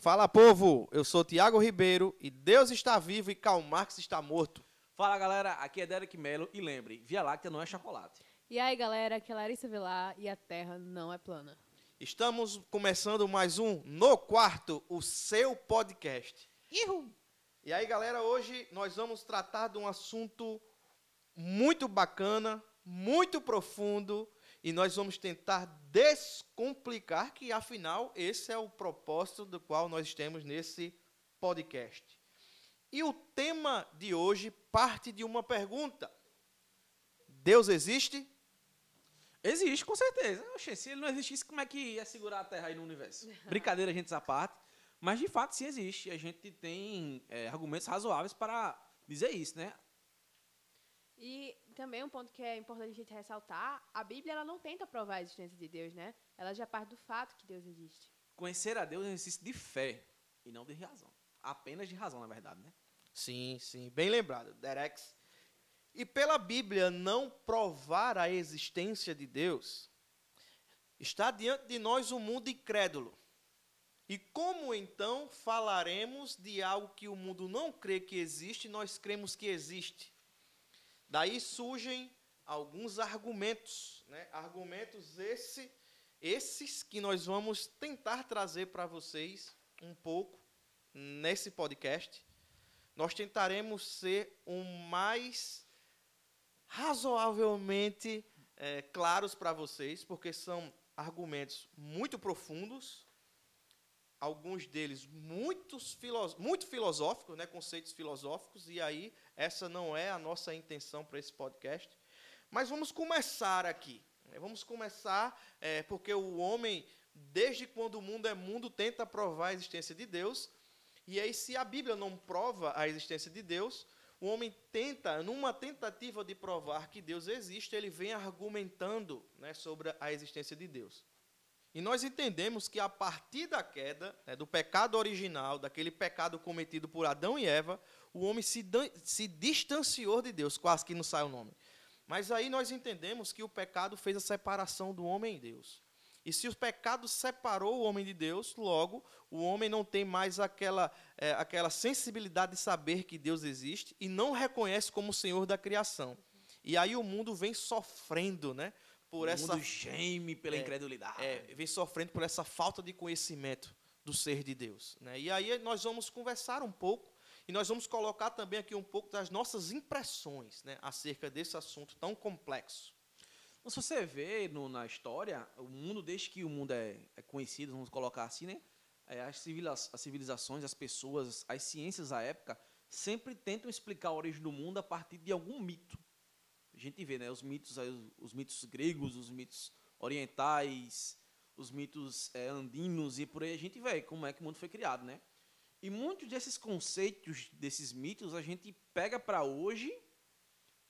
Fala povo, eu sou Tiago Ribeiro e Deus está vivo e Karl Marx está morto. Fala galera, aqui é Derek Melo e lembre, Via Láctea não é chocolate. E aí galera, aqui é Larissa Velar e a Terra não é plana. Estamos começando mais um No Quarto, o seu podcast. Ihu. E aí galera, hoje nós vamos tratar de um assunto muito bacana, muito profundo e nós vamos tentar descomplicar que afinal esse é o propósito do qual nós temos nesse podcast. E o tema de hoje parte de uma pergunta: Deus existe? Existe, com certeza. Oxe, se ele não existisse, como é que ia segurar a Terra aí no universo? Brincadeira, a gente essa parte. Mas de fato sim existe. A gente tem é, argumentos razoáveis para dizer isso, né? E também um ponto que é importante a gente ressaltar, a Bíblia ela não tenta provar a existência de Deus, né? Ela já parte do fato que Deus existe. Conhecer a Deus é um exercício de fé e não de razão. Apenas de razão, na verdade, né? Sim, sim, bem lembrado, Derex. E pela Bíblia não provar a existência de Deus, está diante de nós um mundo incrédulo. E como então falaremos de algo que o mundo não crê que existe e nós cremos que existe? Daí surgem alguns argumentos, né? argumentos esse, esses que nós vamos tentar trazer para vocês um pouco nesse podcast. Nós tentaremos ser o mais razoavelmente é, claros para vocês, porque são argumentos muito profundos, alguns deles muitos muito filosóficos, né, conceitos filosóficos, e aí essa não é a nossa intenção para esse podcast. Mas vamos começar aqui. Né, vamos começar é, porque o homem, desde quando o mundo é mundo, tenta provar a existência de Deus. E aí, se a Bíblia não prova a existência de Deus, o homem tenta, numa tentativa de provar que Deus existe, ele vem argumentando né, sobre a existência de Deus. E nós entendemos que a partir da queda, né, do pecado original, daquele pecado cometido por Adão e Eva, o homem se, se distanciou de Deus, quase que não sai o nome. Mas aí nós entendemos que o pecado fez a separação do homem e Deus. E se o pecado separou o homem de Deus, logo o homem não tem mais aquela, é, aquela sensibilidade de saber que Deus existe e não reconhece como o Senhor da criação. E aí o mundo vem sofrendo, né? Por o essa mundo geme pela é, incredulidade. É, vem sofrendo por essa falta de conhecimento do ser de Deus. Né? E aí nós vamos conversar um pouco e nós vamos colocar também aqui um pouco das nossas impressões né, acerca desse assunto tão complexo. Então, se você vê no, na história, o mundo, desde que o mundo é, é conhecido, vamos colocar assim, né? É, as, as civilizações, as pessoas, as ciências da época, sempre tentam explicar a origem do mundo a partir de algum mito gente vê né, os mitos, os mitos gregos, os mitos orientais, os mitos é, andinos e por aí a gente vê como é que o mundo foi criado, né? E muitos desses conceitos, desses mitos, a gente pega para hoje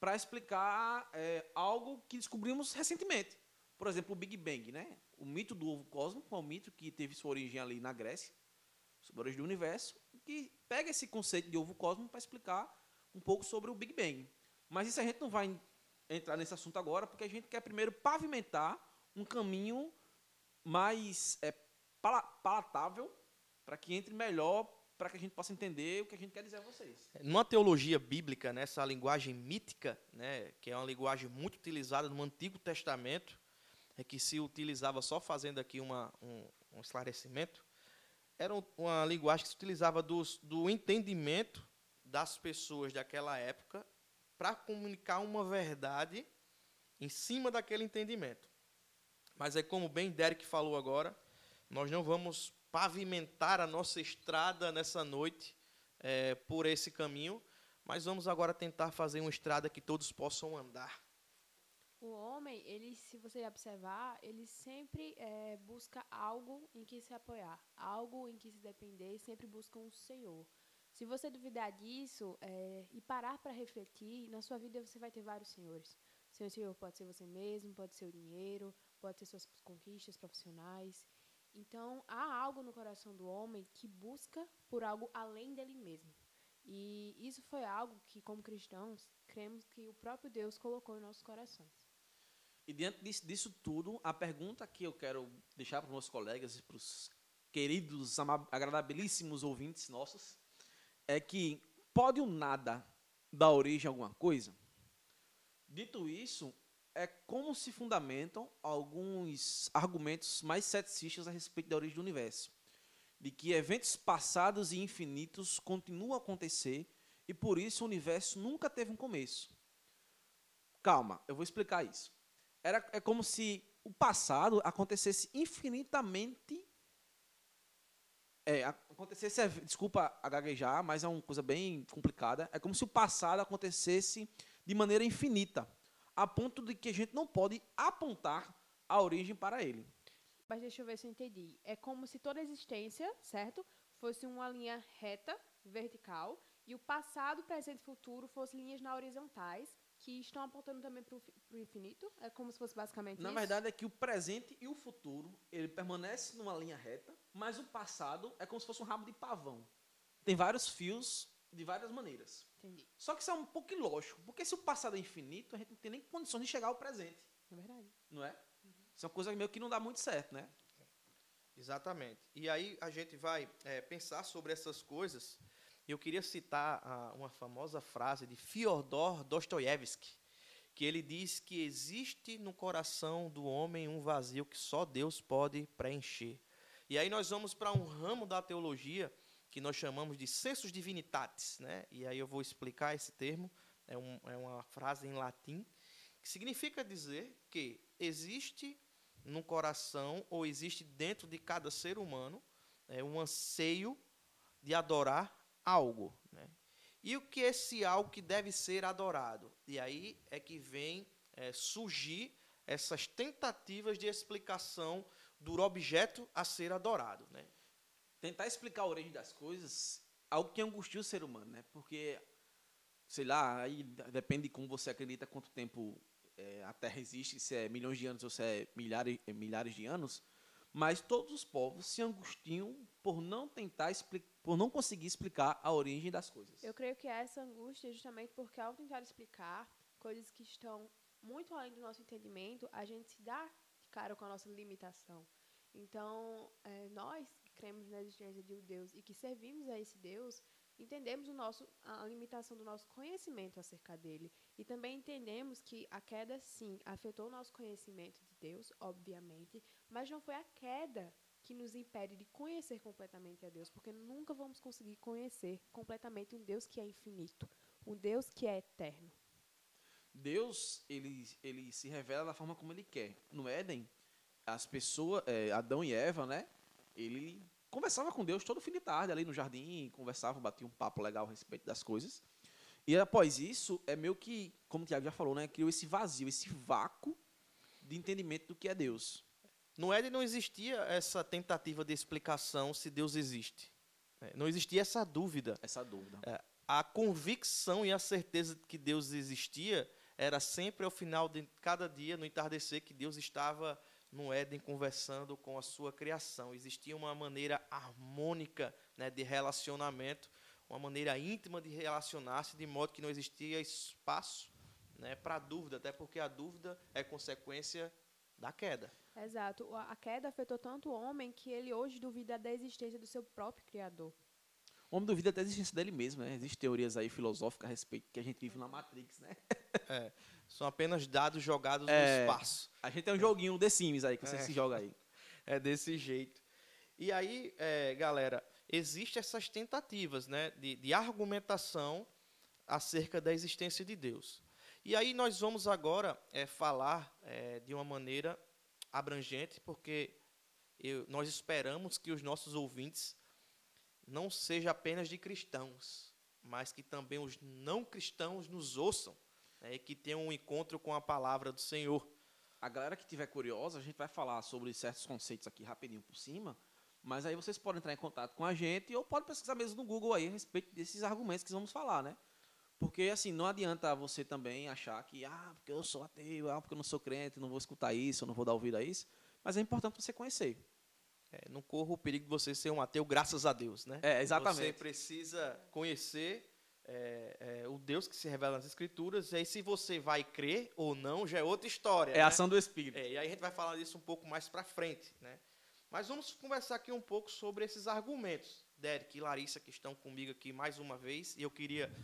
para explicar é, algo que descobrimos recentemente. Por exemplo, o Big Bang, né? O mito do ovo cósmico é um mito que teve sua origem ali na Grécia, sobre a origem do universo, que pega esse conceito de ovo cósmico para explicar um pouco sobre o Big Bang. Mas isso a gente não vai entrar nesse assunto agora, porque a gente quer primeiro pavimentar um caminho mais é, palatável para que entre melhor, para que a gente possa entender o que a gente quer dizer a vocês. Numa teologia bíblica, nessa linguagem mítica, né, que é uma linguagem muito utilizada no Antigo Testamento, é que se utilizava só fazendo aqui uma, um, um esclarecimento, era uma linguagem que se utilizava dos, do entendimento das pessoas daquela época para comunicar uma verdade em cima daquele entendimento. Mas é como bem Derek falou agora, nós não vamos pavimentar a nossa estrada nessa noite é, por esse caminho, mas vamos agora tentar fazer uma estrada que todos possam andar. O homem, ele, se você observar, ele sempre é, busca algo em que se apoiar, algo em que se depender, sempre busca um Senhor. Se você duvidar disso é, e parar para refletir, na sua vida você vai ter vários senhores. Seu senhor pode ser você mesmo, pode ser o dinheiro, pode ser suas conquistas profissionais. Então, há algo no coração do homem que busca por algo além dele mesmo. E isso foi algo que, como cristãos, cremos que o próprio Deus colocou em nossos corações. E diante disso, disso tudo, a pergunta que eu quero deixar para os meus colegas e para os queridos, agradabilíssimos ouvintes nossos, é que pode o nada dar origem a alguma coisa? Dito isso, é como se fundamentam alguns argumentos mais ceticistas a respeito da origem do universo. De que eventos passados e infinitos continuam a acontecer e por isso o universo nunca teve um começo. Calma, eu vou explicar isso. Era, é como se o passado acontecesse infinitamente. É, acontecesse, desculpa a gaguejar, mas é uma coisa bem complicada. É como se o passado acontecesse de maneira infinita a ponto de que a gente não pode apontar a origem para ele. Mas deixa eu ver se eu entendi. É como se toda a existência, certo, fosse uma linha reta, vertical, e o passado, presente e futuro fossem linhas na horizontais, que estão apontando também para o infinito? É como se fosse basicamente Na isso? verdade é que o presente e o futuro, ele permanece numa linha reta, mas o passado é como se fosse um rabo de pavão. Tem vários fios de várias maneiras. Entendi. Só que isso é um pouco ilógico, porque se o passado é infinito, a gente não tem nem condições de chegar ao presente. É verdade. Não é? Uhum. Isso é uma coisa meio que não dá muito certo, né? Exatamente. E aí a gente vai é, pensar sobre essas coisas. Eu queria citar a, uma famosa frase de Fyodor Dostoiévski, que ele diz que existe no coração do homem um vazio que só Deus pode preencher. E aí nós vamos para um ramo da teologia que nós chamamos de sensus divinitatis, né? E aí eu vou explicar esse termo, é, um, é uma frase em latim, que significa dizer que existe no coração ou existe dentro de cada ser humano é, um anseio de adorar algo, né? E o que é esse algo que deve ser adorado? E aí é que vem é, surgir essas tentativas de explicação do objeto a ser adorado, né? tentar explicar a origem das coisas, algo que angustia o ser humano, né? Porque, sei lá, aí depende de como você acredita, quanto tempo é, a Terra existe, se é milhões de anos ou se é milhares, é milhares de anos, mas todos os povos se angustiam por não tentar por não conseguir explicar a origem das coisas. Eu creio que essa angústia é justamente porque ao tentar explicar coisas que estão muito além do nosso entendimento, a gente se dá de cara com a nossa limitação. Então, é, nós cremos na existência de um Deus e que servimos a esse Deus, entendemos o nosso, a limitação do nosso conhecimento acerca dele. E também entendemos que a queda, sim, afetou o nosso conhecimento de Deus, obviamente, mas não foi a queda que nos impede de conhecer completamente a Deus, porque nunca vamos conseguir conhecer completamente um Deus que é infinito, um Deus que é eterno. Deus, ele, ele se revela da forma como ele quer. No Éden, as pessoas, é, Adão e Eva, né? ele conversava com Deus todo fim de tarde ali no jardim, conversava, batia um papo legal a respeito das coisas. E após isso, é meio que, como o Tiago já falou, né, criou esse vazio, esse vácuo de entendimento do que é Deus. No Éden não existia essa tentativa de explicação se Deus existe. É, não existia essa dúvida. Essa dúvida. É, a convicção e a certeza de que Deus existia era sempre ao final de cada dia, no entardecer, que Deus estava no Éden conversando com a sua criação. Existia uma maneira harmônica né, de relacionamento, uma maneira íntima de relacionar-se, de modo que não existia espaço né, para dúvida, até porque a dúvida é consequência da queda. Exato. A queda afetou tanto o homem que ele hoje duvida da existência do seu próprio Criador. O homem duvida da existência dele mesmo, né? Existem teorias aí filosóficas a respeito que a gente vive na Matrix, né? É. São apenas dados jogados é, no espaço. A gente tem um joguinho The Sims aí, que você é. se joga aí. É desse jeito. E aí, é, galera, existem essas tentativas né, de, de argumentação acerca da existência de Deus. E aí nós vamos agora é, falar é, de uma maneira abrangente, porque eu, nós esperamos que os nossos ouvintes não sejam apenas de cristãos, mas que também os não cristãos nos ouçam né, que tenham um encontro com a palavra do Senhor. A galera que tiver curiosa, a gente vai falar sobre certos conceitos aqui rapidinho por cima, mas aí vocês podem entrar em contato com a gente ou podem pesquisar mesmo no Google aí a respeito desses argumentos que vamos falar, né? Porque assim, não adianta você também achar que, ah, porque eu sou ateu, ah, porque eu não sou crente, não vou escutar isso, não vou dar ouvido a isso. Mas é importante você conhecer. É, não corra o perigo de você ser um ateu, graças a Deus, né? É, exatamente. Você precisa conhecer é, é, o Deus que se revela nas Escrituras, e aí se você vai crer ou não, já é outra história. É né? ação do Espírito. É, e aí a gente vai falar disso um pouco mais para frente. Né? Mas vamos conversar aqui um pouco sobre esses argumentos. Derek e Larissa, que estão comigo aqui mais uma vez, e eu queria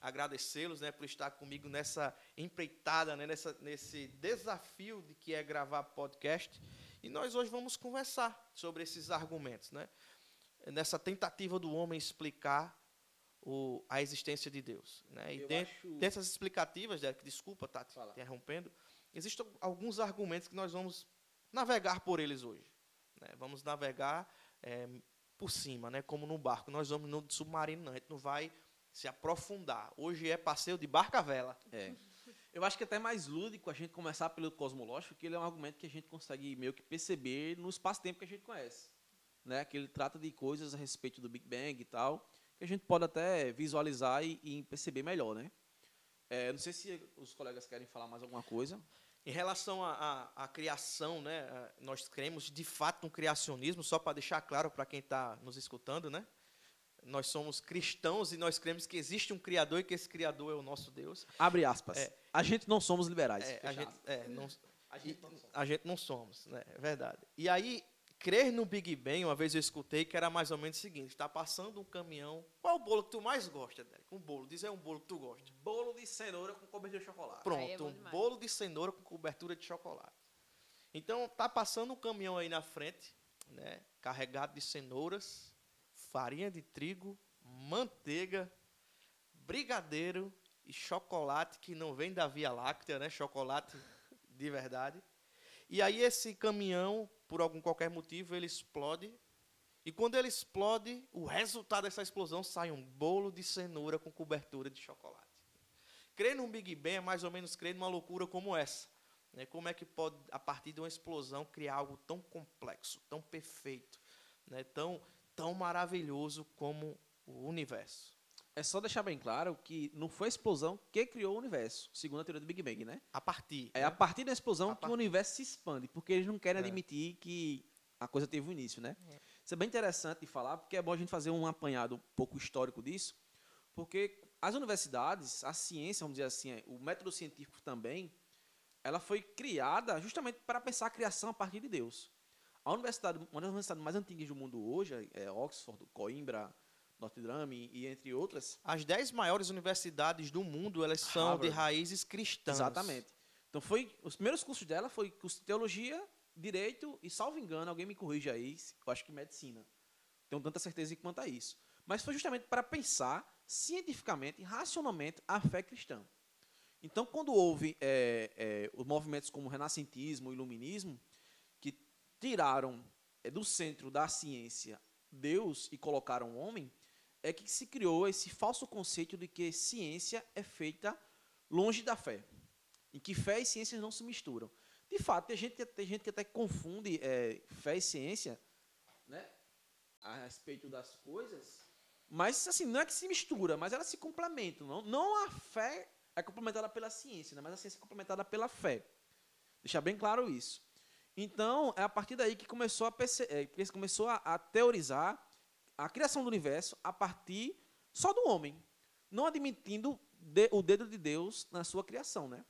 agradecê-los né, por estar comigo nessa empreitada, né, nessa, nesse desafio de que é gravar podcast. E nós hoje vamos conversar sobre esses argumentos, né? nessa tentativa do homem explicar o, a existência de Deus. Né? E dentro acho... dessas explicativas, Derek, desculpa estar tá te interrompendo, existem alguns argumentos que nós vamos navegar por eles hoje. Né? Vamos navegar é, por cima, né? como no barco. Nós vamos no submarino, não. A gente não vai se aprofundar. Hoje é passeio de barca vela. É. Eu acho que é até mais lúdico a gente começar pelo cosmológico, que ele é um argumento que a gente consegue meio que perceber no espaço-tempo que a gente conhece. Né? Que ele trata de coisas a respeito do Big Bang e tal, que a gente pode até visualizar e, e perceber melhor, né? É, não sei se os colegas querem falar mais alguma coisa. Em relação à criação, né, nós cremos de fato no criacionismo, só para deixar claro para quem está nos escutando, né? Nós somos cristãos e nós cremos que existe um Criador e que esse Criador é o nosso Deus. Abre aspas. É, a gente não somos liberais. É, a, gente, é, não, a, gente, não a gente não somos, né? É verdade. E aí, crer no Big Bang, uma vez eu escutei que era mais ou menos o seguinte: está passando um caminhão. Qual é o bolo que tu mais gosta, Derek? Um bolo. Diz aí um bolo que tu gosta. Bolo de cenoura com cobertura de chocolate. Pronto, é um bolo de cenoura com cobertura de chocolate. Então, está passando um caminhão aí na frente, né, carregado de cenouras, farinha de trigo, manteiga, brigadeiro e chocolate que não vem da Via Láctea, né? Chocolate de verdade. E aí esse caminhão, por algum qualquer motivo, ele explode. E quando ele explode, o resultado dessa explosão sai um bolo de cenoura com cobertura de chocolate. Crer num Big Bang é mais ou menos crer numa loucura como essa. Né? Como é que pode, a partir de uma explosão, criar algo tão complexo, tão perfeito, né? tão, tão maravilhoso como o universo? É só deixar bem claro que não foi a explosão que criou o universo, segundo a teoria do Big Bang, né? A partir. É né? a partir da explosão a que part... o universo se expande, porque eles não querem é. admitir que a coisa teve um início, né? É. Isso é bem interessante de falar, porque é bom a gente fazer um apanhado um pouco histórico disso, porque as universidades, a ciência, vamos dizer assim, o método científico também, ela foi criada justamente para pensar a criação a partir de Deus. A universidade, uma das universidades mais antigas do mundo hoje é Oxford, Coimbra, Notre Dame e entre outras. As dez maiores universidades do mundo, elas são Harvard. de raízes cristãs. Exatamente. Então foi os primeiros cursos dela foi curso de teologia, direito e salvo engano, alguém me corrija aí, eu acho que medicina. Tenho tanta certeza quanto a isso. Mas foi justamente para pensar cientificamente, racionalmente a fé cristã. Então, quando houve é, é, os movimentos como o renascentismo, o iluminismo, que tiraram é, do centro da ciência Deus e colocaram o homem, é que se criou esse falso conceito de que ciência é feita longe da fé, em que fé e ciências não se misturam. De fato, tem gente, tem gente que até confunde é, fé e ciência né, a respeito das coisas, mas assim, não é que se mistura, mas elas se complementam. Não, não a fé é complementada pela ciência, né, mas a ciência é complementada pela fé. Deixar bem claro isso. Então, é a partir daí que começou a, é, começou a, a teorizar a criação do universo a partir só do homem, não admitindo de, o dedo de Deus na sua criação, né?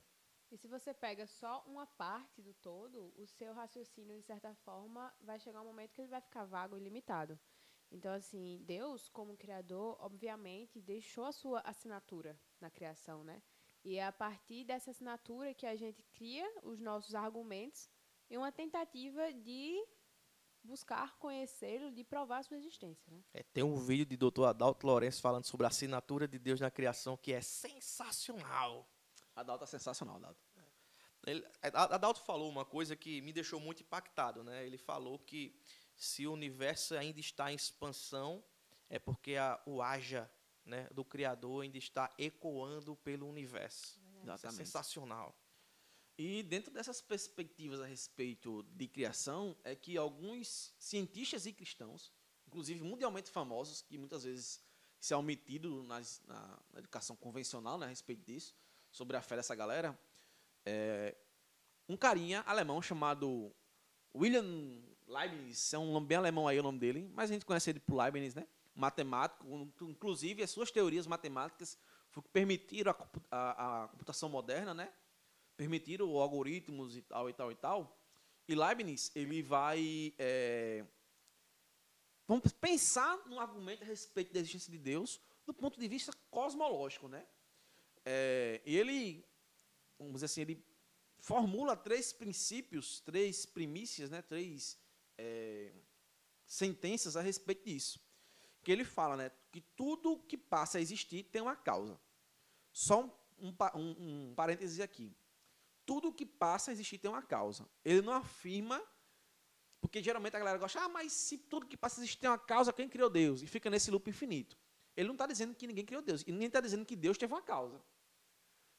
E se você pega só uma parte do todo, o seu raciocínio, de certa forma, vai chegar um momento que ele vai ficar vago e limitado. Então, assim, Deus, como criador, obviamente, deixou a sua assinatura na criação, né? E é a partir dessa assinatura que a gente cria os nossos argumentos em uma tentativa de buscar conhecê-lo, de provar sua existência. Né? É, tem um vídeo de Dr. Adalto Lourenço falando sobre a assinatura de Deus na criação que é sensacional. Adalto é sensacional, Adalto. Ele, Adalto falou uma coisa que me deixou muito impactado. Né? Ele falou que se o universo ainda está em expansão, é porque a, o haja né, do Criador ainda está ecoando pelo universo. Isso é sensacional. E dentro dessas perspectivas a respeito de criação, é que alguns cientistas e cristãos, inclusive mundialmente famosos, que muitas vezes se é omitido nas, na, na, educação convencional né, a respeito disso, sobre a fé dessa galera, é, um carinha alemão chamado William Leibniz, é um bem alemão aí o nome dele, mas a gente conhece ele por Leibniz, né? matemático, inclusive as suas teorias matemáticas permitiram a, a, a computação moderna, né? Permitiram algoritmos e tal e tal e tal, E Leibniz, ele vai é, vamos pensar num argumento a respeito da existência de Deus do ponto de vista cosmológico, né? É, ele, vamos dizer assim, ele formula três princípios, três primícias, né? Três é, sentenças a respeito disso. Que ele fala, né? Que tudo que passa a existir tem uma causa. Só um, um, um parênteses aqui. Tudo que passa a existir tem uma causa. Ele não afirma porque geralmente a galera gosta, ah, mas se tudo que passa a existir tem uma causa, quem criou Deus? E fica nesse loop infinito. Ele não está dizendo que ninguém criou Deus. E nem está dizendo que Deus teve uma causa.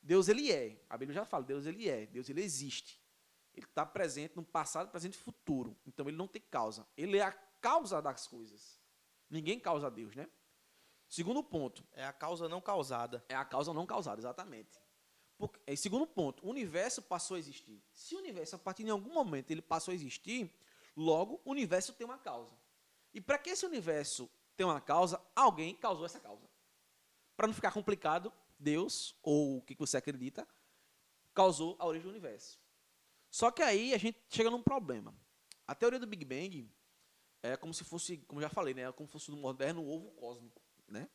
Deus, ele é. A Bíblia já fala, Deus, ele é. Deus, ele existe. Ele está presente no passado, presente e futuro. Então, ele não tem causa. Ele é a causa das coisas. Ninguém causa Deus, né? Segundo ponto. É a causa não causada. É a causa não causada, exatamente. Porque, é, segundo ponto, o universo passou a existir. Se o universo, a partir de algum momento, ele passou a existir, Logo, o universo tem uma causa. E para que esse universo tenha uma causa, alguém causou essa causa. Para não ficar complicado, Deus, ou o que você acredita, causou a origem do universo. Só que aí a gente chega num problema. A teoria do Big Bang é como se fosse, como já falei, né, é como se fosse no moderno ovo cósmico, né?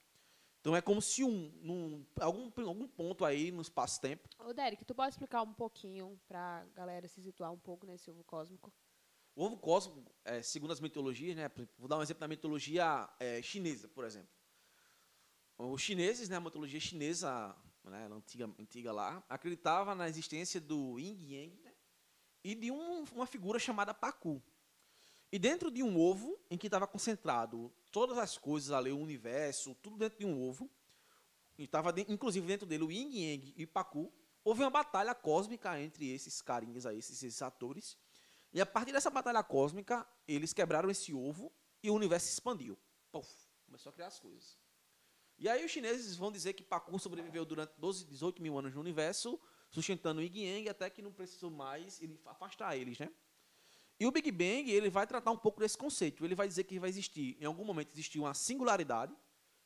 Então é como se um, num, algum, algum ponto aí no espaço-tempo. Ô, Derek, tu pode explicar um pouquinho para a galera se situar um pouco nesse ovo cósmico? O ovo cósmico, é, segundo as mitologias, né, vou dar um exemplo da mitologia é, chinesa, por exemplo. Os chineses, né, a mitologia chinesa, né, antiga, antiga lá, acreditava na existência do Yin Yang né, e de um, uma figura chamada Pacu. E dentro de um ovo, em que estava concentrado todas as coisas ali, o universo, tudo dentro de um ovo, e estava inclusive dentro dele o Yin Yang e Pacu, houve uma batalha cósmica entre esses carinhas aí, esses, esses atores, e a partir dessa batalha cósmica, eles quebraram esse ovo e o universo se expandiu. Puf, começou a criar as coisas. E aí os chineses vão dizer que Pacu sobreviveu durante 12, 18 mil anos no universo, sustentando o Yin Yang, até que não precisou mais ele afastar eles, né? E o Big Bang, ele vai tratar um pouco desse conceito. Ele vai dizer que vai existir, em algum momento, existir uma singularidade.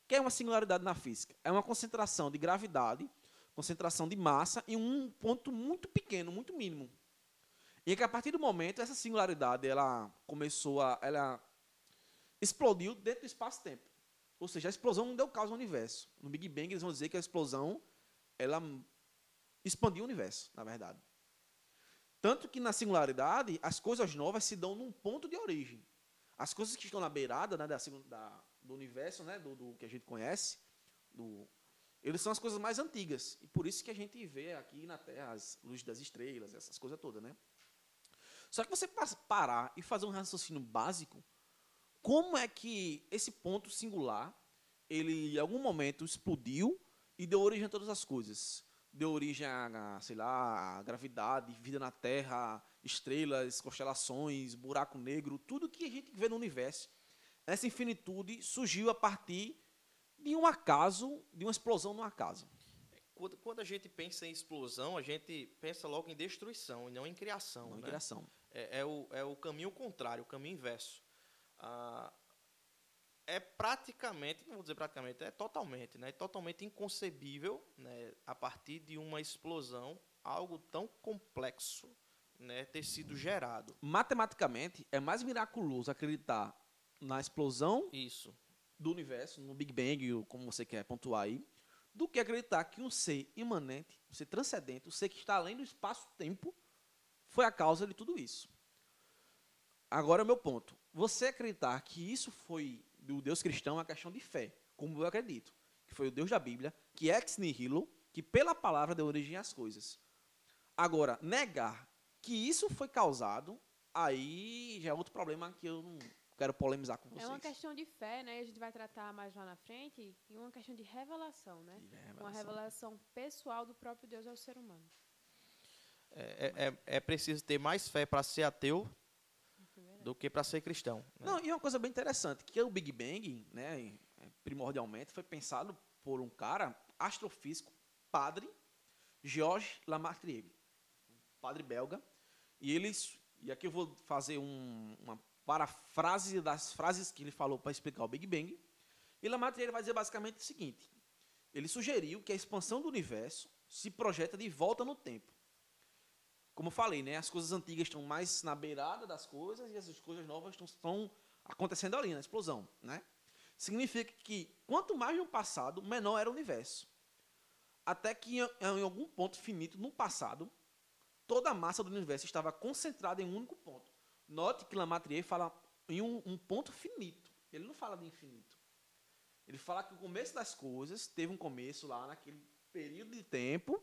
que é uma singularidade na física? É uma concentração de gravidade, concentração de massa em um ponto muito pequeno, muito mínimo. E que a partir do momento essa singularidade ela começou a ela explodiu dentro do espaço-tempo. Ou seja, a explosão não deu causa ao universo. No Big Bang eles vão dizer que a explosão ela expandiu o universo, na verdade. Tanto que na singularidade as coisas novas se dão num ponto de origem. As coisas que estão na beirada né, da, da, do universo, né, do, do, que a gente conhece, do, eles são as coisas mais antigas. E por isso que a gente vê aqui na Terra as luzes das estrelas, essas coisas todas, né? Só que você parar e fazer um raciocínio básico, como é que esse ponto singular, ele em algum momento explodiu e deu origem a todas as coisas? Deu origem a, sei lá, a gravidade, vida na Terra, estrelas, constelações, buraco negro, tudo que a gente vê no universo. Essa infinitude surgiu a partir de um acaso, de uma explosão no acaso. Quando, quando a gente pensa em explosão, a gente pensa logo em destruição e não em criação. Não né? em criação. É, é, o, é o caminho contrário, o caminho inverso. Ah, é praticamente, não vou dizer praticamente, é totalmente, né, totalmente inconcebível, né, a partir de uma explosão, algo tão complexo, né, ter sido gerado. Matematicamente, é mais miraculoso acreditar na explosão Isso. do universo, no Big Bang, como você quer pontuar aí, do que acreditar que um ser imanente, um ser transcendente, um ser que está além do espaço-tempo, foi a causa de tudo isso. Agora é o meu ponto. Você acreditar que isso foi do Deus cristão é uma questão de fé, como eu acredito. Que foi o Deus da Bíblia, que é ex nihilo, que pela palavra deu origem às coisas. Agora, negar que isso foi causado, aí já é outro problema que eu não quero polemizar com vocês. É uma questão de fé, né? A gente vai tratar mais lá na frente, e uma questão de revelação, né? De revelação. Uma revelação pessoal do próprio Deus ao ser humano. É, é, é, é preciso ter mais fé para ser ateu do que para ser cristão. Né? Não, e uma coisa bem interessante, que o Big Bang, né, primordialmente, foi pensado por um cara, astrofísico, padre, Georges Lamartine, padre belga, e eles, e aqui eu vou fazer um, uma parafrase das frases que ele falou para explicar o Big Bang, e Lamartine vai dizer basicamente o seguinte, ele sugeriu que a expansão do universo se projeta de volta no tempo, como eu falei, né? As coisas antigas estão mais na beirada das coisas e as coisas novas estão, estão acontecendo ali, na explosão, né? Significa que quanto mais no passado, menor era o universo. Até que em, algum ponto finito no passado, toda a massa do universo estava concentrada em um único ponto. Note que Lamartine fala em um, um ponto finito. Ele não fala de infinito. Ele fala que o começo das coisas teve um começo lá naquele período de tempo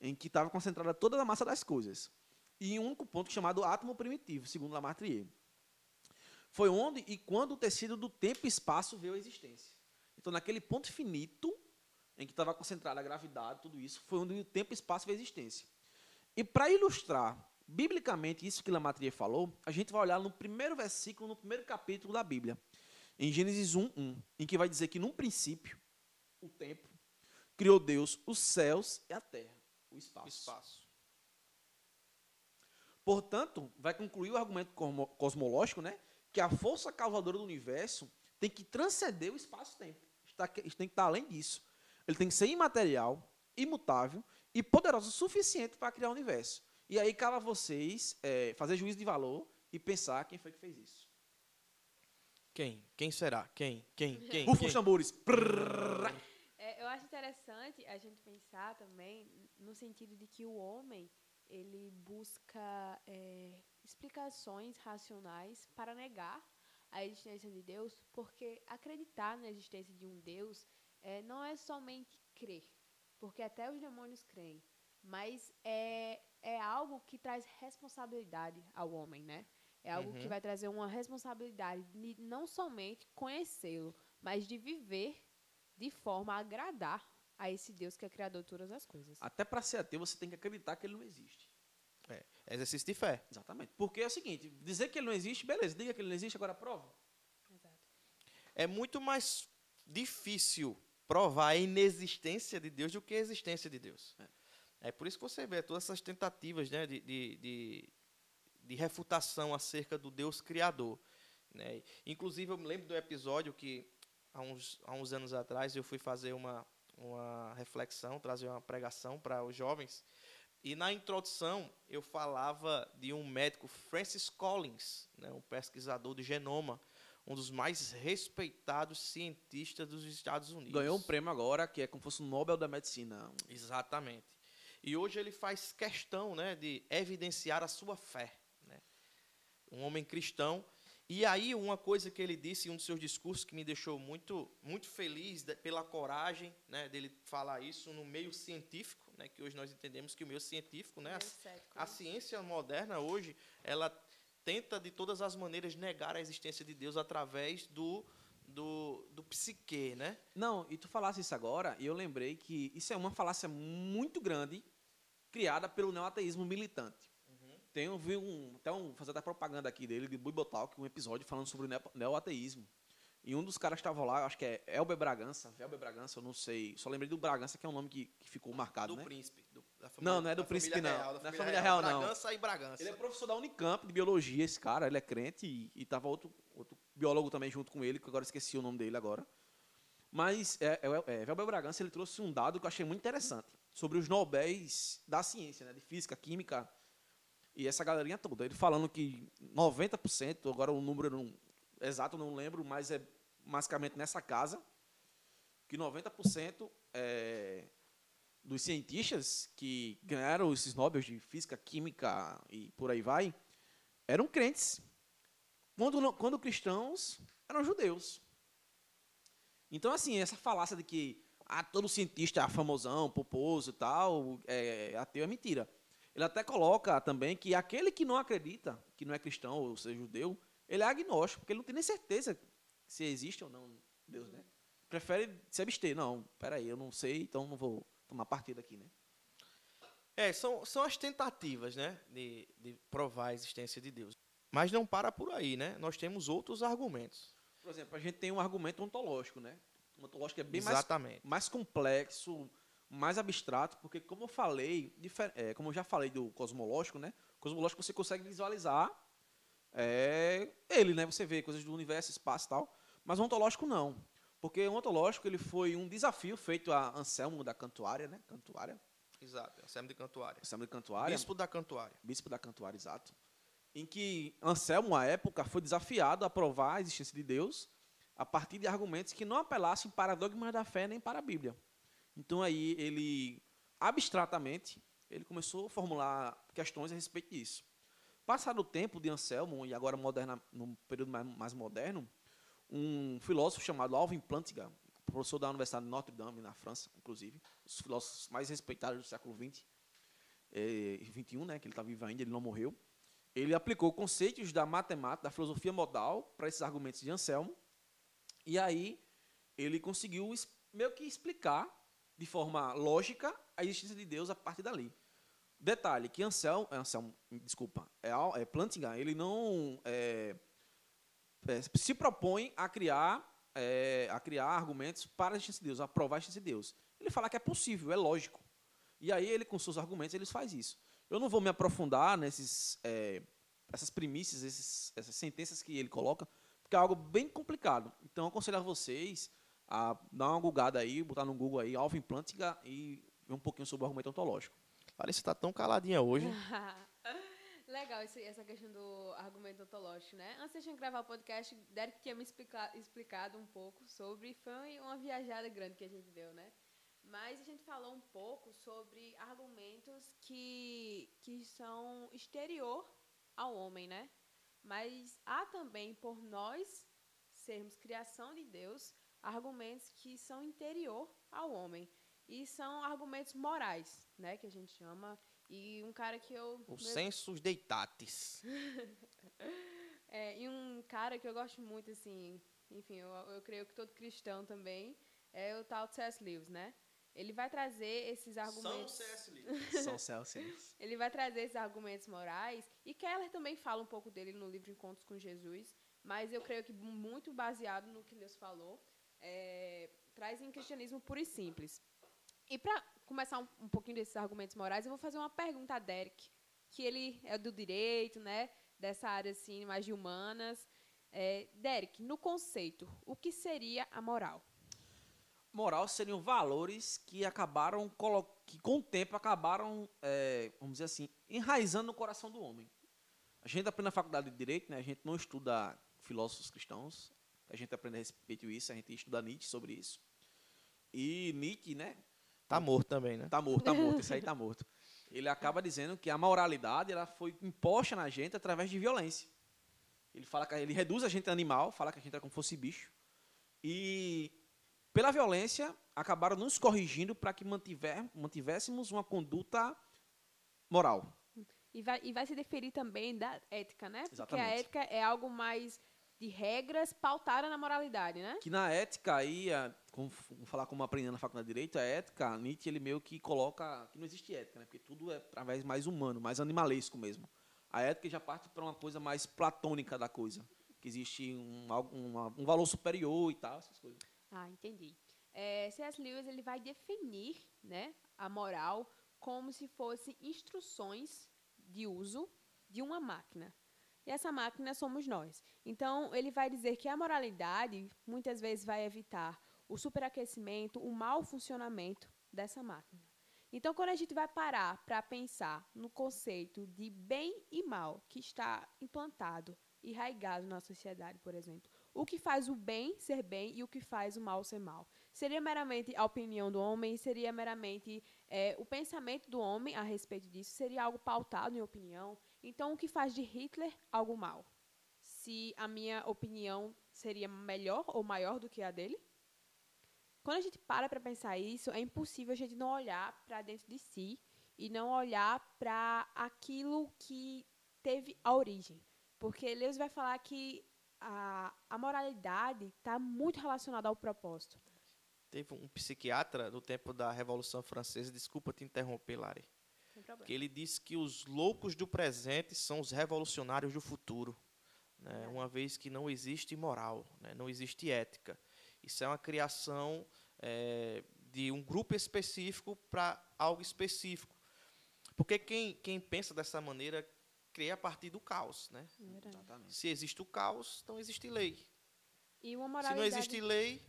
em que estava concentrada toda a massa das coisas. E em um único ponto chamado átomo primitivo, segundo Lamartine. Foi onde e quando o tecido do tempo e espaço veio à existência. Então, naquele ponto finito, em que estava concentrada a gravidade, tudo isso, foi onde o tempo e espaço veio à existência. E para ilustrar biblicamente isso que Lamartine falou, a gente vai olhar no primeiro versículo, no primeiro capítulo da Bíblia, em Gênesis 1, 1, em que vai dizer que, num princípio, o tempo, criou Deus os céus e a terra, o espaço. Espaço. Portanto, vai concluir o argumento cosmológico, né, que a força causadora do universo tem que transcender o espaço-tempo. Tem que estar além disso. Ele tem que ser imaterial, imutável e poderoso o suficiente para criar o universo. E aí cabe a vocês é, fazer juízo de valor e pensar quem foi que fez isso. Quem? Quem será? Quem? Quem? Quem? Bufa os tambores. Eu acho interessante a gente pensar também no sentido de que o homem ele busca é, explicações racionais para negar a existência de Deus, porque acreditar na existência de um Deus é, não é somente crer, porque até os demônios creem, mas é, é algo que traz responsabilidade ao homem, né? É algo uhum. que vai trazer uma responsabilidade de não somente conhecê-lo, mas de viver de forma a agradar a esse Deus que é criador de todas as coisas. Até para ser ateu, você tem que acreditar que ele não existe. É, exercício de fé. Exatamente. Porque é o seguinte, dizer que ele não existe, beleza, diga que ele não existe, agora prova. Exato. É muito mais difícil provar a inexistência de Deus do que a existência de Deus. É, é por isso que você vê todas essas tentativas né, de, de, de, de refutação acerca do Deus Criador. Né? Inclusive, eu me lembro do episódio que, há uns, há uns anos atrás, eu fui fazer uma, uma reflexão, trazer uma pregação para os jovens, e na introdução eu falava de um médico, Francis Collins, né, um pesquisador de genoma, um dos mais respeitados cientistas dos Estados Unidos. Ganhou um prêmio agora que é como se fosse um Nobel da Medicina. Exatamente. E hoje ele faz questão né, de evidenciar a sua fé. Né? Um homem cristão. E aí, uma coisa que ele disse em um dos seus discursos que me deixou muito, muito feliz pela coragem né, dele falar isso no meio científico, né, que hoje nós entendemos que o meio científico, né, a, a ciência moderna hoje, ela tenta de todas as maneiras negar a existência de Deus através do, do, do psique, né? Não, e tu falasse isso agora, e eu lembrei que isso é uma falácia muito grande criada pelo neoateísmo militante. Tem um, um, até um, fazer até propaganda aqui dele, de Buibotalk, um episódio falando sobre o neoateísmo. E um dos caras que estava lá, acho que é Elber Bragança, Velber Bragança, eu não sei. Só lembrei do Bragança, que é um nome que, que ficou marcado, do né? príncipe. Do, família, não, não é do príncipe, não. Real, da não é família real, real não. Bragança e Bragança. Ele é professor da Unicamp de biologia, esse cara. Ele é crente e, e tava outro, outro biólogo também junto com ele, que agora esqueci o nome dele agora. Mas é, é, é, Velber Bragança ele trouxe um dado que eu achei muito interessante sobre os Nobéis da ciência, né, de física, química e essa galerinha toda. Ele falando que 90%, agora o número não, exato não lembro, mas é basicamente nessa casa, que 90% é, dos cientistas que ganharam esses Nobel de física, química e por aí vai, eram crentes. Quando, quando cristãos, eram judeus. Então, assim, essa falácia de que ah, todo cientista é famosão, poposo e tal, é, ateu é mentira. Ele até coloca também que aquele que não acredita, que não é cristão ou seja judeu, ele é agnóstico, porque ele não tem nem certeza se existe ou não Deus, né? Prefere se abster. Não, peraí, eu não sei, então não vou tomar partido aqui, né? É, são, são as tentativas, né, de, de provar a existência de Deus. Mas não para por aí, né? Nós temos outros argumentos. Por exemplo, a gente tem um argumento ontológico, né? O ontológico é bem Exatamente. mais, mais complexo, mais abstrato, porque como eu falei, é, como eu já falei do cosmológico, né? Cosmológico você consegue visualizar é, ele, né? Você vê coisas do universo, espaço e tal. Mas o ontológico não. Porque o ontológico ele foi um desafio feito a Anselmo da Cantuária, né? Cantuária. Exato, Anselmo de Cantuária. Anselmo de Cantuária, Bispo da Cantuária. bispo da Cantuária, exato, em que Anselmo, à época, foi desafiado a provar a existência de Deus a partir de argumentos que não apelassem para dogmas da fé nem para a Bíblia. Então aí ele, abstratamente, ele começou a formular questões a respeito disso. Passado o tempo de Anselmo, e agora moderna, no período mais, mais moderno, um filósofo chamado Alvin Plantinga, professor da Universidade de Notre Dame, na França, inclusive, os filósofos mais respeitados do século XX, eh, 21, né, que ele está vivo ainda, ele não morreu, ele aplicou conceitos da matemática, da filosofia modal, para esses argumentos de Anselmo, e aí ele conseguiu meio que explicar de forma lógica a existência de Deus a partir dali. Detalhe que Anselmo, é Anselmo desculpa, é, é Plantinga, ele não é, é, se propõe a criar é, a criar argumentos para a existência de Deus, a provar a existência de Deus. Ele fala que é possível, é lógico. E aí ele, com seus argumentos, ele faz isso. Eu não vou me aprofundar nesses é, essas primícias, esses, essas sentenças que ele coloca, porque é algo bem complicado. Então, eu aconselho a vocês a dar uma googada aí, botar no Google aí, Alvin Plantinga, e ver um pouquinho sobre o argumento ontológico. Larissa tá tão caladinha hoje. Legal esse- essa questão do argumento ontológico, né? Antes de a gente gravar o podcast, Derek tinha me explica- explicado um pouco sobre. Foi uma viajada grande que a gente deu, né? Mas a gente falou um pouco sobre argumentos que, que são exterior ao homem, né? Mas há também, por nós sermos criação de Deus, argumentos que são interior ao homem. E são argumentos morais, né? Que a gente chama. E um cara que eu. O meu- sensus deitatis. é, e um cara que eu gosto muito, assim, enfim, eu, eu creio que todo cristão também, é o tal de C.S. Lewis, né? Ele vai trazer esses argumentos. São Celsius. Ele vai trazer esses argumentos morais. E Keller também fala um pouco dele no livro Encontros com Jesus. Mas eu creio que muito baseado no que Deus falou. É, traz em cristianismo puro e simples. E para começar um, um pouquinho desses argumentos morais, eu vou fazer uma pergunta a Derek, que ele é do direito, né? Dessa área assim, mais de humanas. É, Derek, no conceito, o que seria a moral? Moral seriam valores que acabaram, que com o tempo acabaram, é, vamos dizer assim, enraizando no coração do homem. A gente aprende na faculdade de Direito, né? a gente não estuda filósofos cristãos, a gente aprende a respeito disso, a gente estuda Nietzsche sobre isso. E Nietzsche, né, Tá morto também, né? Tá morto, tá morto, esse aí tá morto. Ele acaba dizendo que a moralidade ela foi imposta na gente através de violência. Ele fala que ele reduz a gente a animal, fala que a gente é como fosse bicho. E pela violência acabaram nos corrigindo para que mantiver, mantivéssemos uma conduta moral. E vai, e vai se deferir também da ética, né? Porque a Exatamente. ética é algo mais de regras pautada na moralidade, né? Que na ética aí, como, falar como aprendendo na faculdade de direito, a ética, Nietzsche ele meio que coloca que não existe ética, né? Porque tudo é através mais humano, mais animalesco mesmo. A ética já parte para uma coisa mais platônica da coisa, que existe um, uma- um valor superior e tal, essas coisas. Ah, entendi. É, C.S. Lewis ele vai definir né, a moral como se fossem instruções de uso de uma máquina. E essa máquina somos nós. Então, ele vai dizer que a moralidade muitas vezes vai evitar o superaquecimento, o mau funcionamento dessa máquina. Então, quando a gente vai parar para pensar no conceito de bem e mal que está implantado e raigado na sociedade, por exemplo, o que faz o bem ser bem e o que faz o mal ser mal. Seria meramente a opinião do homem, seria meramente é, o pensamento do homem a respeito disso, seria algo pautado em opinião. Então, o que faz de Hitler algo mal? Se a minha opinião seria melhor ou maior do que a dele? Quando a gente para para pensar isso, é impossível a gente não olhar para dentro de si e não olhar para aquilo que teve a origem. Porque Lewis vai falar que a, a moralidade está muito relacionada ao propósito. Teve um psiquiatra no tempo da Revolução Francesa, desculpa te interromper, Lari. Que ele disse que os loucos do presente são os revolucionários do futuro, né? uma vez que não existe moral, né? não existe ética. Isso é uma criação eh, de um grupo específico para algo específico. Porque quem, quem pensa dessa maneira cria a partir do caos. Né? É. Se existe o caos, não existe lei. E uma Se não existe lei,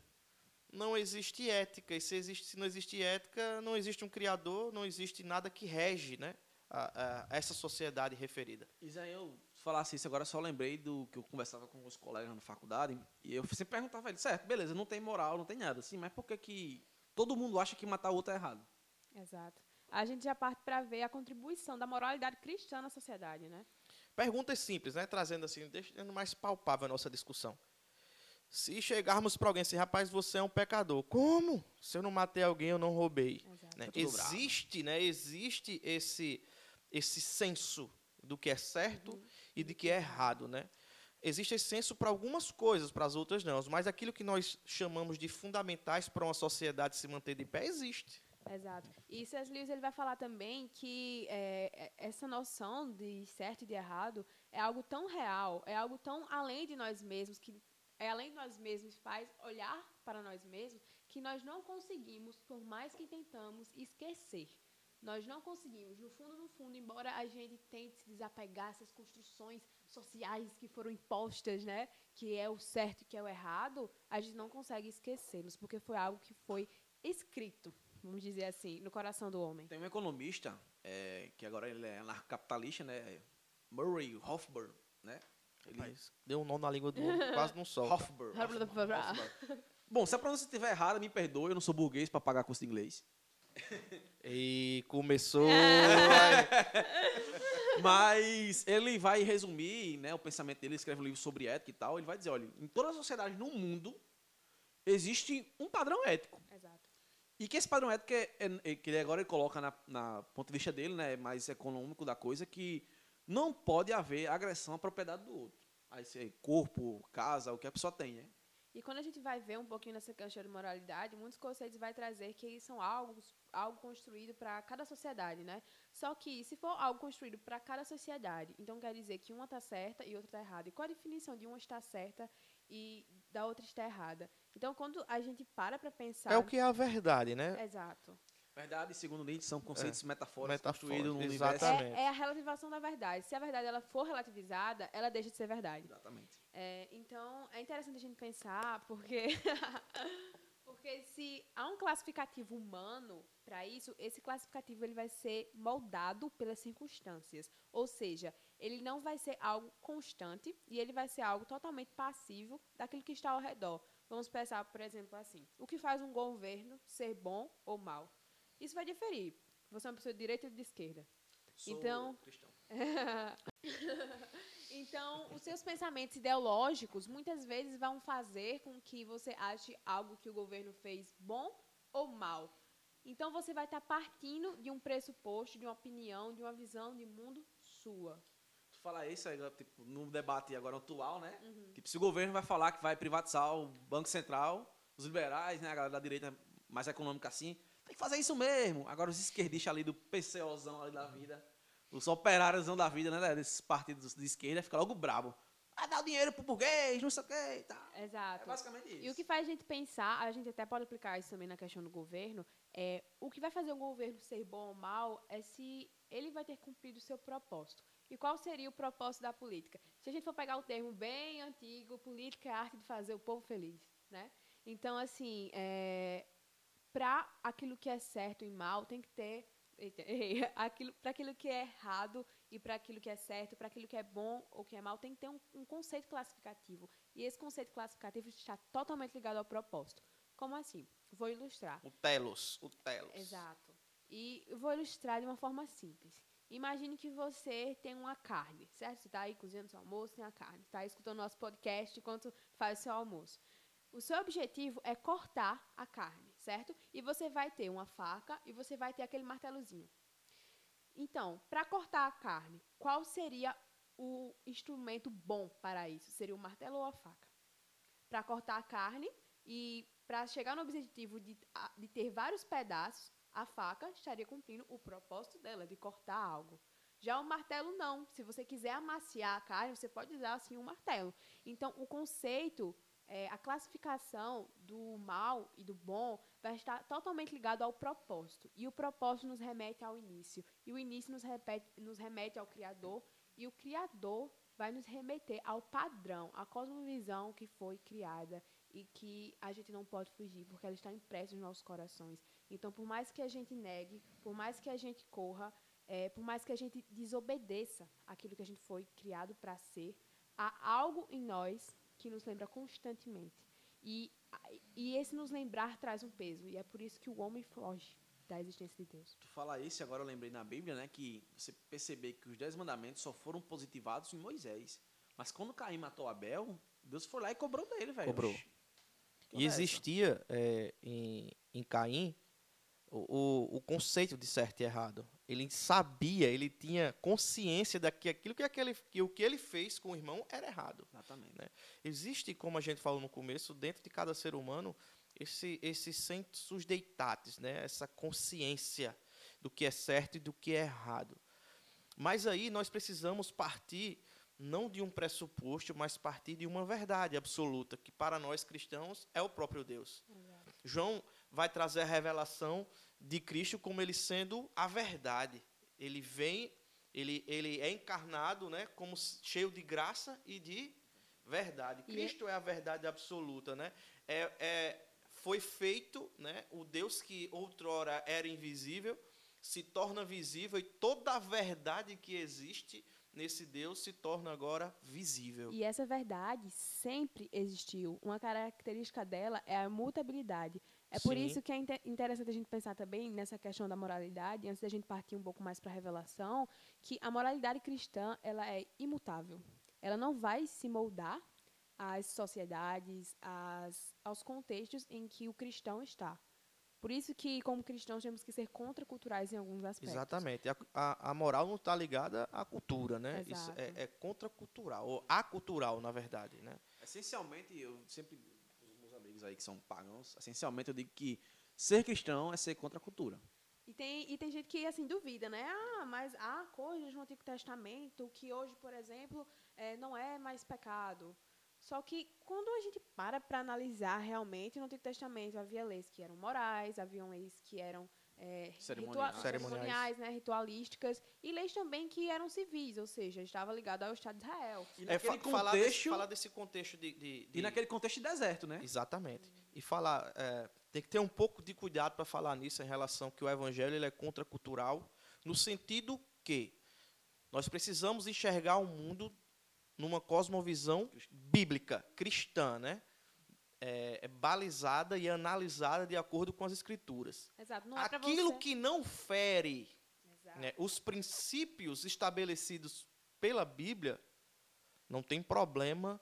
não existe ética. E se, existe, se não existe ética, não existe um criador, não existe nada que rege né, a, a essa sociedade referida. Isael, se falasse isso agora, só lembrei do que eu conversava com os colegas na faculdade, e eu sempre perguntava a ele, certo, beleza, não tem moral, não tem nada, assim, mas por que que todo mundo acha que matar o outro é errado? Exato. A gente já parte para ver a contribuição da moralidade cristã na sociedade, né? Perguntas simples, né? Trazendo assim, deixando mais palpável a nossa discussão. Se chegarmos para alguém assim, rapaz, você é um pecador. Como? Se eu não matei alguém, eu não roubei. Né? Existe, né? Existe esse esse senso do que é certo uhum. e de que é errado, né? Existe esse senso para algumas coisas, para as outras não. Mas aquilo que nós chamamos de fundamentais para uma sociedade se manter de pé existe. Exato. E C.S. Lewis ele vai falar também que é, é, essa noção de certo e de errado é algo tão real, é algo tão além de nós mesmos, que é além de nós mesmos, faz olhar para nós mesmos, que nós não conseguimos, por mais que tentamos, esquecer. Nós não conseguimos, no fundo, no fundo, embora a gente tente se desapegar dessas construções sociais que foram impostas, né, que é o certo e que é o errado, a gente não consegue esquecê-los, porque foi algo que foi escrito vamos dizer assim, no coração do homem. Tem um economista, é, que agora ele é anarcapitalista, né? Murray Hofburn, né? Ele... Rapaz, deu um nome na língua do quase não solta. Hofburn. Bom, se a pronúncia estiver errada, me perdoe, eu não sou burguês para pagar curso de inglês. E começou. Mas ele vai resumir né, o pensamento dele, ele escreve um livro sobre ética e tal. Ele vai dizer: olha, em toda a sociedade no mundo existe um padrão ético. Exato. E que esse padrão ético, é, é, que agora ele coloca na, na ponto de vista dele, né, mais econômico da coisa, que não pode haver agressão à propriedade do outro. Aí, se é corpo, casa, o que a pessoa tem, né? E quando a gente vai ver um pouquinho nessa questão de moralidade, muitos conceitos vai trazer que são algo, algo construído para cada sociedade, né? Só que se for algo construído para cada sociedade, então quer dizer que uma está certa e outra está errada. E qual a definição de uma está certa e da outra está errada? Então, quando a gente para para pensar... É o que é a verdade, né? Exato. Verdade, segundo Nietzsche, são conceitos é. metafóricos, metafóricos construídos no universo. É, é, a relativização da verdade. Se a verdade ela for relativizada, ela deixa de ser verdade. Exatamente. É, então, é interessante a gente pensar, porque porque se há um classificativo humano para isso, esse classificativo ele vai ser moldado pelas circunstâncias. Ou seja, ele não vai ser algo constante e ele vai ser algo totalmente passivo daquilo que está ao redor. Vamos pensar, por exemplo, assim: o que faz um governo ser bom ou mal? Isso vai diferir. Você é uma pessoa de direita ou de esquerda. Sou então, então, os seus pensamentos ideológicos muitas vezes vão fazer com que você ache algo que o governo fez bom ou mal. Então, você vai estar partindo de um pressuposto, de uma opinião, de uma visão de mundo sua. Tu fala isso tipo, no debate agora atual, né? Uhum. Tipo, se o governo vai falar que vai privatizar o Banco Central, os liberais, né, a galera da direita mais econômica assim, tem que fazer isso mesmo. Agora os esquerdistas ali do PCOzão ali da vida, os operários da vida, né, desses partidos de esquerda, fica logo brabo. Vai dar o dinheiro pro burguês, não sei o quê e tal. Exato. É basicamente isso. E o que faz a gente pensar, a gente até pode aplicar isso também na questão do governo, é o que vai fazer um governo ser bom ou mal é se ele vai ter cumprido o seu propósito. E qual seria o propósito da política? Se a gente for pegar o termo bem antigo, política é a arte de fazer o povo feliz, né? Então, assim, é, para aquilo que é certo e mal, tem que ter aquilo para aquilo que é errado e para aquilo que é certo, para aquilo que é bom ou que é mal, tem que ter um, um, conceito classificativo. E esse conceito classificativo está totalmente ligado ao propósito. Como assim? Vou ilustrar. O telos, o telos. Exato. E vou ilustrar de uma forma simples. Imagine que você tem uma carne, certo? Você está aí cozinhando seu almoço, tem a carne. Está escutando nosso podcast enquanto faz o seu almoço. O seu objetivo é cortar a carne certo? E você vai ter uma faca e você vai ter aquele martelozinho. Então, para cortar a carne, qual seria o instrumento bom para isso? Seria o martelo ou a faca? Para cortar a carne e para chegar no objetivo de, de ter vários pedaços, a faca estaria cumprindo o propósito dela, de cortar algo. Já o martelo não. Se você quiser amaciar a carne, você pode usar assim um martelo. Então, o conceito é, a classificação do mal e do bom vai estar totalmente ligado ao propósito. E o propósito nos remete ao início. E o início nos, repete, nos remete ao Criador. E o Criador vai nos remeter ao padrão, à cosmovisão que foi criada. e que a gente não pode fugir, porque ela está impressa nos nossos corações. Então, por mais que a gente negue, por mais que a gente corra, é, por mais que a gente desobedeça aquilo que a gente foi criado para ser, há algo em nós que nos lembra constantemente. E, e esse nos lembrar traz um peso, e é por isso que o homem foge da existência de Deus. Tu fala isso, agora eu lembrei na Bíblia, né, que você perceber que os dez mandamentos só foram positivados em Moisés. Mas quando Caim matou Abel, Deus foi lá e cobrou dele, velho. Cobrou. E existia é, em, em Caim o, o, o conceito de certo e errado. Ele sabia, ele tinha consciência de que aquilo que, aquele, que o que ele fez com o irmão era errado. Exatamente. Né? Existe, como a gente falou no começo, dentro de cada ser humano, esse, esse sensus deitatis, né? essa consciência do que é certo e do que é errado. Mas aí nós precisamos partir não de um pressuposto, mas partir de uma verdade absoluta, que para nós cristãos é o próprio Deus. Exato. João vai trazer a revelação de Cristo como ele sendo a verdade. Ele vem, ele, ele é encarnado, né, como cheio de graça e de verdade. É- Cristo é a verdade absoluta, né? É, é, foi feito, né, o Deus que outrora era invisível se torna visível e toda a verdade que existe nesse Deus se torna agora visível. E essa verdade sempre existiu. Uma característica dela é a mutabilidade. É por Sim. isso que é inte- interessante a gente pensar também nessa questão da moralidade, antes da gente partir um pouco mais para a revelação, que a moralidade cristã ela é imutável. Ela não vai se moldar às sociedades, às, aos contextos em que o cristão está. Por isso que, como cristãos, temos que ser contraculturais em alguns aspectos. Exatamente. A, a, a moral não está ligada à cultura, né? Isso Exato. é, é contracultural, ou acultural, na verdade, né? Essencialmente, eu sempre, aí que são pagãos, essencialmente eu digo que ser cristão é ser contra a cultura. E tem, e tem gente que, assim, duvida, né? Ah, mas há coisas no Antigo Testamento que hoje, por exemplo, eh, não é mais pecado. Só que quando a gente para para analisar realmente, no Antigo Testamento havia leis que eram morais, haviam leis que eram eh, Cerimoniais. ritua- Cerimoniais. né, ritualísticas, e leis também que eram civis, ou seja, estava ligado ao Estado de Israel. E É, naquele fa- falar, desse, contexto, falar desse contexto de. de- e de- naquele contexto de deserto, né? Exatamente. E falar. é, tem que ter um pouco de cuidado para falar nisso em relação que o evangelho ele é contracultural, no sentido que nós precisamos enxergar o mundo numa cosmovisão bíblica, cristã, né? É, é balizada e analisada de acordo com as escrituras. Exato, não é Aquilo que não fere né, os princípios estabelecidos pela Bíblia, não tem problema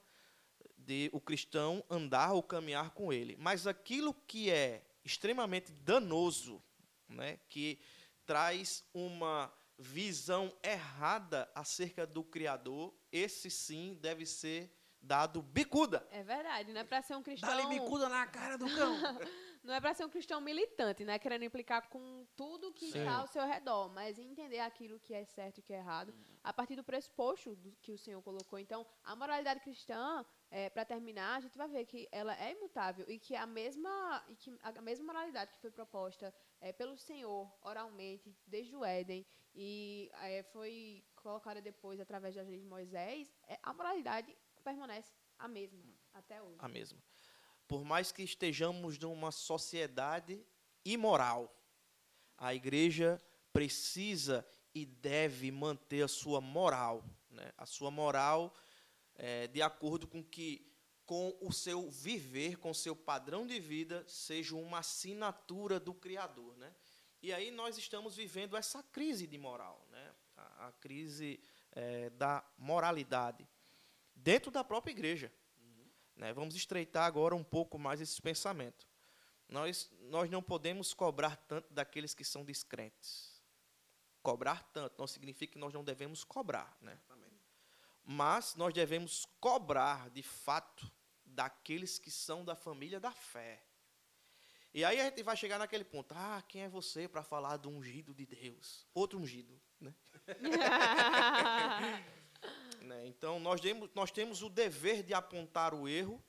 de o cristão andar ou caminhar com ele. Mas aquilo que é extremamente danoso, né, que traz uma visão errada acerca do Criador, esse sim deve ser dado bicuda. É verdade, não é para ser um cristão... Dá-lhe bicuda na cara do cão. Não é para ser um cristão militante, né? Querendo implicar com tudo que Sim. está ao seu redor, mas entender aquilo que é certo e que é errado, a partir do pressuposto do que o Senhor colocou. Então, a moralidade cristã, para terminar, a gente vai ver que ela é imutável e que a mesma, e que a mesma moralidade que foi proposta eh, pelo Senhor oralmente desde o Éden e eh, foi colocada depois através das leis de Moisés, eh, a moralidade permanece a mesma até hoje. A mesma. Por mais que estejamos numa sociedade imoral, a igreja precisa e deve manter a sua moral, né? a sua moral eh, de acordo com que com o seu viver, com o seu padrão de vida, seja uma assinatura do Criador. Né? E aí nós estamos vivendo essa crise de moral, né? a, a crise eh, da moralidade, dentro da própria igreja. Né? Vamos estreitar agora um pouco mais esse pensamento. Nós, nós não podemos cobrar tanto daqueles que são descrentes. Cobrar tanto não significa que nós não devemos cobrar. Né? Mas nós devemos cobrar, de fato, daqueles que são da família da fé. E aí a gente vai chegar naquele ponto. Ah, quem é você para falar do ungido de Deus? Outro ungido. Né? Né? Então, nós temos, nós temos o dever de apontar o erro,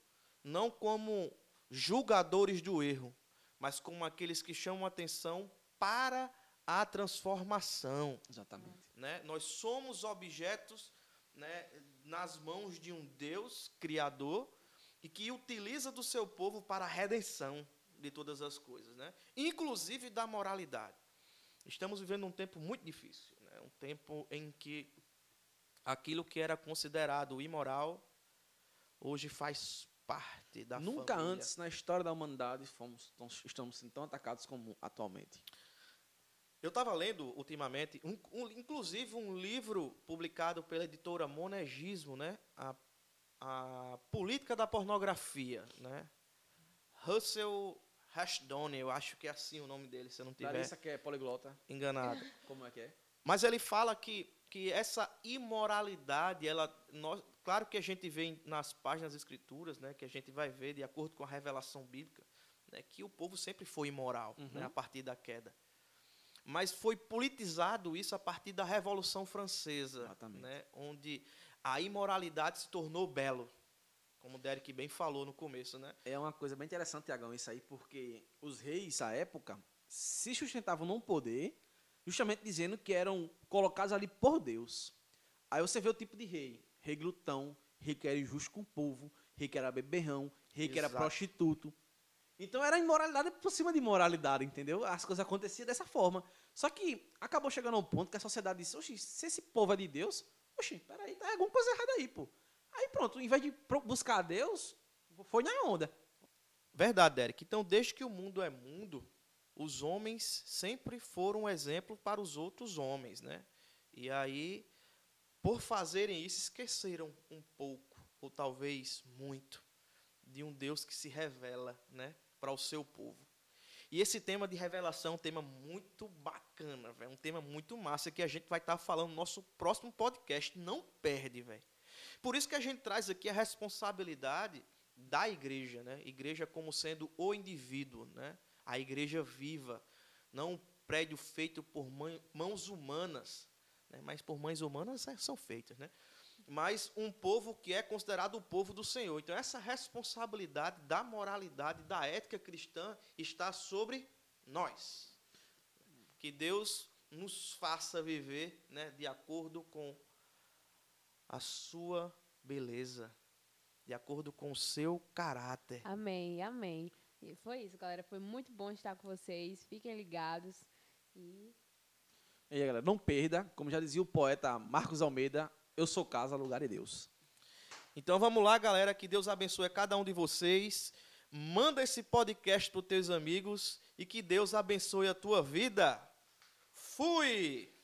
não como julgadores do erro, mas como aqueles que chamam atenção para a transformação. Exatamente. Né? Nós somos objetos né, nas mãos de um Deus criador e que utiliza do seu povo para a redenção de todas as coisas, né? inclusive da moralidade. Estamos vivendo um tempo muito difícil, né? um tempo em que aquilo que era considerado imoral hoje faz parte da Nunca família. antes na história da humanidade fomos, estamos sendo tão atacados como atualmente. Eu estava lendo ultimamente, um- um- inclusive um livro publicado pela editora Monegismo, né? A, a Política da Pornografia, né? Russell Hashdone, eu acho que é assim o nome dele, se eu não estiver Larissa que é poliglota, enganado. como é que é? Mas ele fala que, que essa imoralidade, ela, nós, claro que a gente vê nas páginas das escrituras, né, que a gente vai ver de acordo com a revelação bíblica, né, que o povo sempre foi imoral, né, Uhum. a partir da queda. Mas foi politizado isso a partir da Revolução Francesa, Exatamente. né, onde a imoralidade se tornou belo, como o Derek bem falou no começo, né? É uma coisa bem interessante, Tiagão, isso aí, porque os reis, à época, se sustentavam num poder, justamente dizendo que eram colocados ali por Deus. Aí você vê o tipo de rei. Rei glutão, rei que era injusto com o povo, rei que era beberrão, rei que era Exato. prostituto. Então era imoralidade por cima de imoralidade, entendeu? As coisas aconteciam dessa forma. Só que acabou chegando a um ponto que a sociedade disse, oxi, se esse povo é de Deus, oxi, peraí, tá alguma coisa errada aí, pô. Aí pronto, em vez de buscar a Deus, foi na onda. Verdade, Derek. Então, desde que o mundo é mundo, os homens sempre foram um exemplo para os outros homens, né? E aí, por fazerem isso, esqueceram um pouco, ou talvez muito, de um Deus que se revela, né, para o seu povo. E esse tema de revelação é um tema muito bacana, velho, um tema muito massa que a gente vai estar falando no nosso próximo podcast. Não perde, velho. Por isso que a gente traz aqui a responsabilidade da igreja, né? Igreja como sendo o indivíduo, né? A igreja viva, não um prédio feito por mãos humanas, né? Mas por mães humanas é- são feitas, né? Mas um povo que é considerado o povo do Senhor. Então essa responsabilidade da moralidade, da ética cristã está sobre nós. Que Deus nos faça viver, né, de acordo com a sua beleza, de acordo com o seu caráter. Amém, amém. E foi isso, galera. Foi muito bom estar com vocês. Fiquem ligados. E E aí, galera, não perda, como já dizia o poeta Marcos Almeida, eu sou casa, lugar de Deus. Então vamos lá, galera, que Deus abençoe cada um de vocês. Manda esse podcast para os teus amigos e que Deus abençoe a tua vida. Fui!